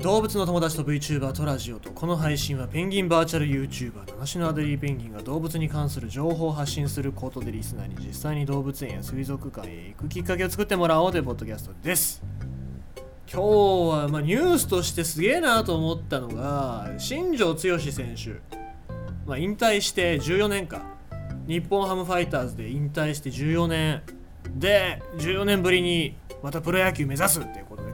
動物の友達と VTuber とラジオとこの配信はペンギンバーチャル YouTuber 七種のアデリーペンギンが動物に関する情報を発信することでリスナーに実際に動物園や水族館へ行くきっかけを作ってもらおうというポッドキャストです。今日はまあニュースとしてすげえなと思ったのが新庄剛志選手、まあ、引退して14年間。日本ハムファイターズで引退して14年。で14年ぶりにまたプロ野球目指すっていうことで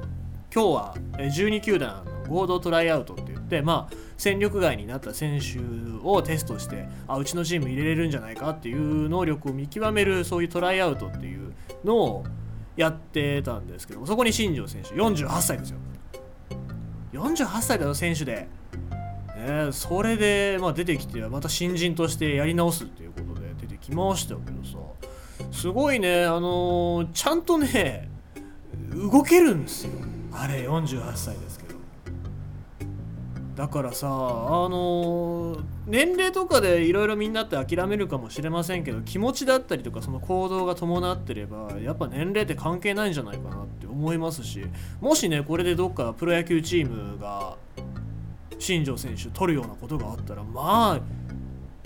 今日は12球団合同トライアウトって言ってまあ戦力外になった選手をテストしてあうちのチーム入れれるんじゃないかっていう能力を見極めるそういうトライアウトっていうのをやってたんですけどもそこに新庄選手48歳ですよ。48歳だよ選手で、ね、それで、まあ、出てきてまた新人としてやり直すっていうことで出てきましたけどさすごいねあのー、ちゃんとね動けるんですよ。あれ48歳ですけど。だからさあのー、年齢とかでいろいろみんなって諦めるかもしれませんけど気持ちだったりとかその行動が伴ってればやっぱ年齢って関係ないんじゃないかなって思いますしもしねこれでどっかプロ野球チームが新庄選手取るようなことがあったらまあ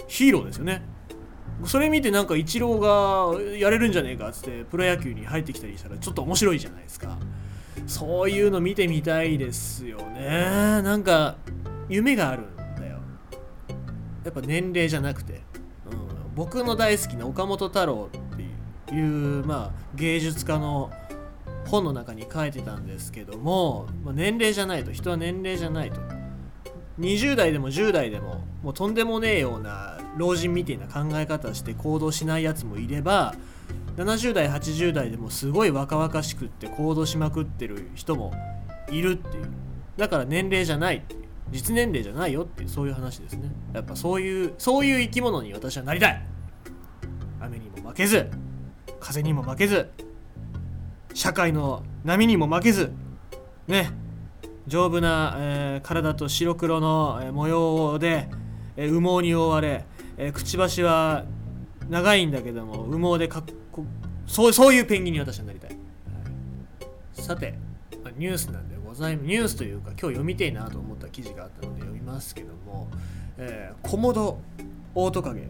ヒーローですよね。それ見てなんかイチローがやれるんじゃねえかっつってプロ野球に入ってきたりしたらちょっと面白いじゃないですか。そういうの見てみたいですよね。なんか夢があるんだよ。やっぱ年齢じゃなくて、うん、僕の大好きな岡本太郎っていうまあ芸術家の本の中に書いてたんですけども、まあ、年齢じゃないと人は年齢じゃないと。20代でも10代でももうとんでもねえような老人みたいな考え方して行動しないやつもいれば70代80代でもすごい若々しくって行動しまくってる人もいるっていう。だから年齢じゃないい実年齢じゃないよっていうそういう話ですね。やっぱそういうそういう生き物に私はなりたい。雨にも負けず風にも負けず社会の波にも負けずね。丈夫な、えー、体と白黒の、えー、模様で、えー、羽毛に覆われ、え、くちばしは長いんだけども羽毛でかっこそうそういうペンギンに私はなりたい、はい、さてニュースなんでございます。ニュースというか今日読みたいなと思った記事があったので読みますけども、えー、コモドオオトカゲ、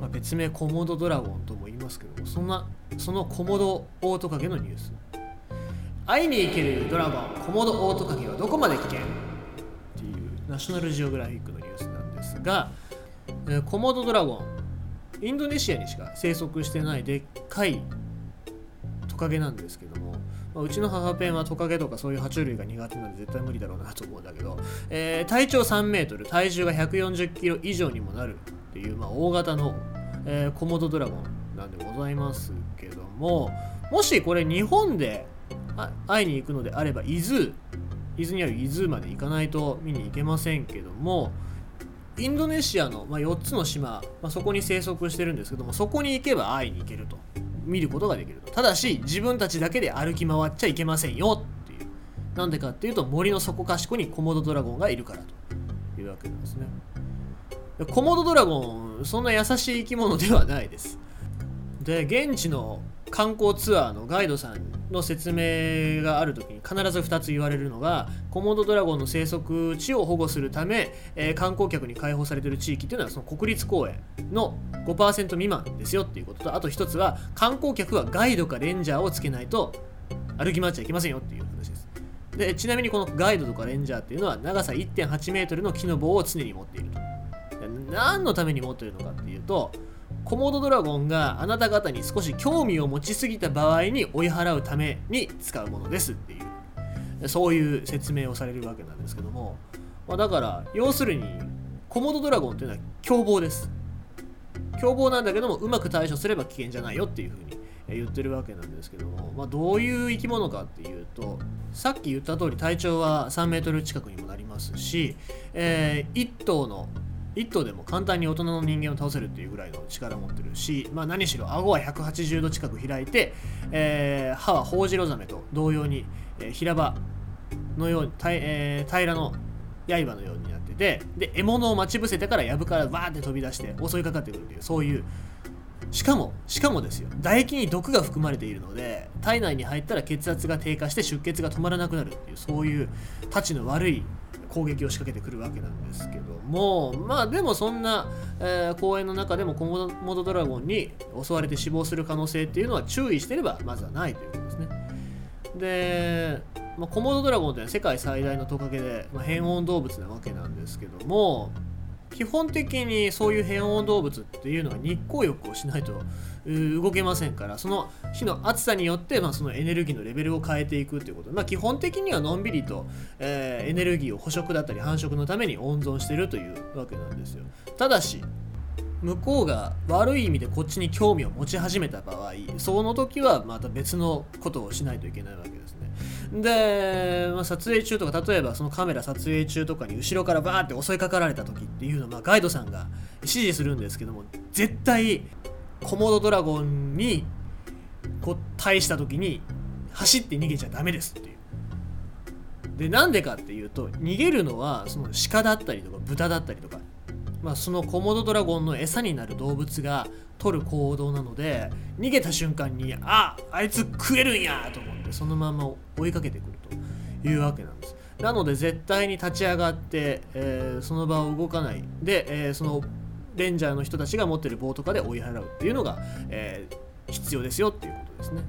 まあ、別名コモドドラゴンとも言いますけどもそんなそのコモドオオトカゲのニュース。会いに行けるドラゴンコモドオオトカゲはどこまで危険？っていうナショナルジオグラフィックのニュースなんですが、えー、コモドドラゴンインドネシアにしか生息してないでっかいトカゲなんですけども、まあ、うちの母ペンはトカゲとかそういう爬虫類が苦手なんで絶対無理だろうなと思うんだけど、えー、体長3メートル体重が140キロ以上にもなるっていう、まあ、大型の、えー、コモドドラゴンなんでございますけどももしこれ日本で会いに行くのであれば伊豆伊豆にある伊豆まで行かないと見に行けませんけどもインドネシアの、まあ、4つの島、まあ、そこに生息してるんですけどもそこに行けば会いに行けると。見ることができると。ただし自分たちだけで歩き回っちゃいけませんよっていう。なんでかっていうと森の底かしこにコモドドラゴンがいるからと。いうわけなんですね。コモドドラゴンそんな優しい生き物ではないです。で現地の観光ツアーのガイドさんの説明がある時に必ず2つ言われるのがコモドドラゴンの生息地を保護するため、えー、観光客に開放されている地域っていうのはその国立公園の5%未満ですよっていうこととあと1つは観光客はガイドかレンジャーをつけないと歩き回っちゃいけませんよっていう話です。でちなみにこのガイドとかレンジャーっていうのは長さ1.8メートルの木の棒を常に持っていると。何のために持っているのかっていうとコモドドラゴンがあなた方に少し興味を持ちすぎた場合に追い払うために使うものですっていう。そういう説明をされるわけなんですけども、まあ、だから要するにコモドドラゴンというのは凶暴です。凶暴なんだけどもうまく対処すれば危険じゃないよっていうふうに言ってるわけなんですけども、まあ、どういう生き物かっていうとさっき言った通り体長は3メートル近くにもなりますし、えー、1頭の1頭でも簡単に大人の人間を倒せるっていうぐらいの力を持ってるし、まあ、何しろ顎は180度近く開いて、えー、歯はホウジロザメと同様に、えー、平場のように、えー、平らの刃のようになっててで獲物を待ち伏せてから藪からバーって飛び出して襲いかかってくるっていうそういうしかもしかもですよ唾液に毒が含まれているので体内に入ったら血圧が低下して出血が止まらなくなるっていうそういうたちの悪い攻撃を仕掛けてくるわけなんですけどもまあでもそんな、えー、公園の中でもコモドドラゴンに襲われて死亡する可能性っていうのは注意してればまずはないということですね。で、まあ、コモドドラゴンって世界最大のトカゲで、まあ、変温動物なわけなんですけども基本的にそういう変温動物っていうのは日光浴をしないと動けませんからその火の熱さによって、まあ、そのエネルギーのレベルを変えていくっていうこと、まあ、基本的にはのんびりと、えー、エネルギーを捕食だったり繁殖のために温存してるというわけなんですよ。ただし向こうが悪い意味でこっちに興味を持ち始めた場合その時はまた別のことをしないといけないわけですね。で、まあ、撮影中とか例えばそのカメラ撮影中とかに後ろからバーって襲いかかられた時っていうのを、まあ、ガイドさんが指示するんですけども絶対コモドドラゴンにこう対した時に走って逃げちゃダメですっていう。でなんでかっていうと逃げるのはその鹿だったりとか豚だったりとかまあ、そのコモドドラゴンの餌になる動物が取る行動なので逃げた瞬間にああいつ食えるんやと思ってそのまま追いかけてくるというわけなんです。なので絶対に立ち上がって、えー、その場を動かない。で、えー、そのレンジャーの人たちが持ってる棒とかで追い払うっていうのが、えー、必要ですよっていうことですね。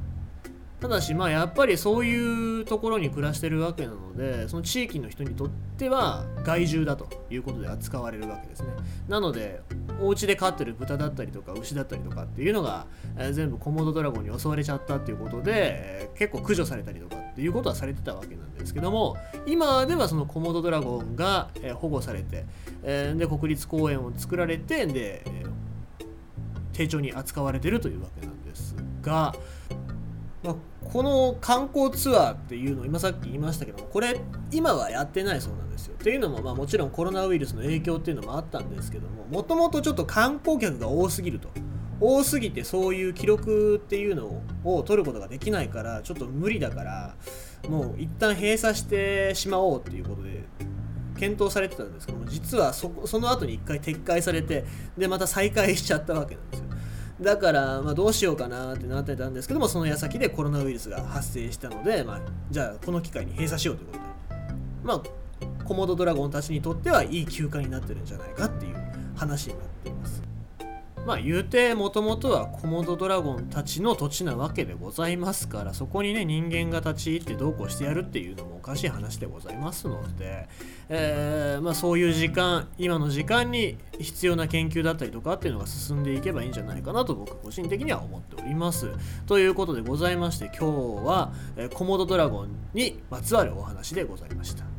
ただしまあやっぱりそういうところに暮らしてるわけなのでその地域の人にとっては害獣だということで扱われるわけですね。なのでお家で飼ってる豚だったりとか牛だったりとかっていうのが、え、全部コモドドラゴンに襲われちゃったっていうことで、え、結構駆除されたりとかっていうことはされてたわけなんですけども今ではそのコモドドラゴンが、え、保護されて、えで国立公園を作られてで、え丁重に扱われてるというわけなんですがまあ、この観光ツアーっていうのを今さっき言いましたけどもこれ今はやってないそうなんですよ。っていうのもまあもちろんコロナウイルスの影響っていうのもあったんですけどももともとちょっと観光客が多すぎると。多すぎてそういう記録っていうのを取ることができないからちょっと無理だからもう一旦閉鎖してしまおうっていうことで検討されてたんですけども実はそその後に一回撤回されてでまた再開しちゃったわけなんですよ。だから、まあ、どうしようかなってなってたんですけども、その矢先でコロナウイルスが発生したので、まあ、じゃあこの機会に閉鎖しようということで、まあ、コモドドラゴンたちにとってはいい休暇になってるんじゃないかっていう話になっています。まあ言うてもともとはコモドドラゴンたちの土地なわけでございますからそこにね人間が立ち入ってどうこうしてやるっていうのもおかしい話でございますので、えー、まあ、そういう時間今の時間に必要な研究だったりとかっていうのが進んでいけばいいんじゃないかなと僕個人的には思っております。ということでございまして今日は、えコモドドラゴンにまつわるお話でございました。